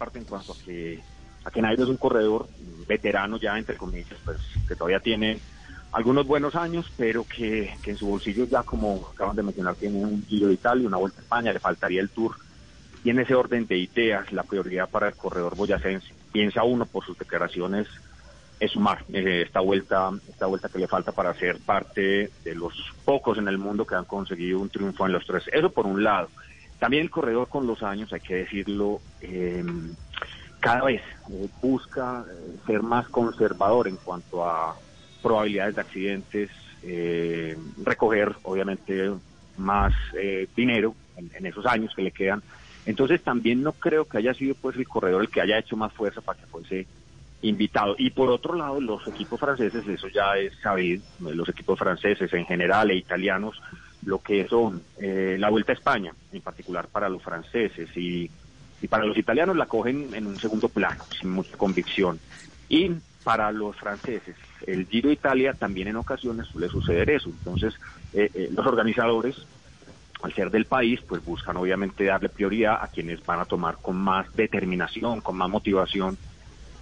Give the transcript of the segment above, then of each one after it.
Parte en cuanto a que, a que Nairo es un corredor veterano ya, entre comillas, pues que todavía tiene algunos buenos años, pero que, que en su bolsillo ya, como acaban de mencionar, tiene un Giro de Italia, una Vuelta a España, le faltaría el Tour y en ese orden de ideas, la prioridad para el corredor boyacense, piensa uno por sus declaraciones, es sumar eh, esta vuelta, esta vuelta que le falta para ser parte de los pocos en el mundo que han conseguido un triunfo en los tres. Eso por un lado. También el corredor con los años, hay que decirlo, eh, cada vez eh, busca ser más conservador en cuanto a probabilidades de accidentes, recoger obviamente más dinero en esos años que le quedan entonces también no creo que haya sido pues el corredor el que haya hecho más fuerza para que fuese invitado. Y por otro lado, los equipos franceses, eso ya es sabido, los equipos franceses en general e italianos, lo que son eh, la Vuelta a España, en particular para los franceses, y, y para los italianos la cogen en un segundo plano, sin mucha convicción. Y para los franceses, el Giro Italia también en ocasiones suele suceder eso. Entonces, eh, eh, los organizadores al ser del país, pues buscan obviamente darle prioridad a quienes van a tomar con más determinación, con más motivación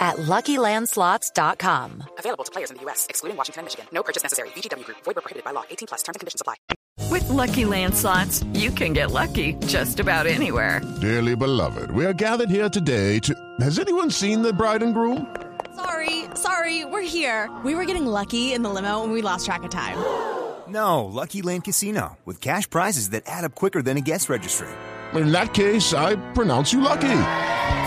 at LuckyLandSlots.com. Available to players in the U.S., excluding Washington and Michigan. No purchase necessary. VGW Group. Void prohibited by law. 18 plus. Terms and conditions apply. With Lucky Land Slots, you can get lucky just about anywhere. Dearly beloved, we are gathered here today to... Has anyone seen the bride and groom? Sorry, sorry, we're here. We were getting lucky in the limo and we lost track of time. No, Lucky Land Casino, with cash prizes that add up quicker than a guest registry. In that case, I pronounce you lucky.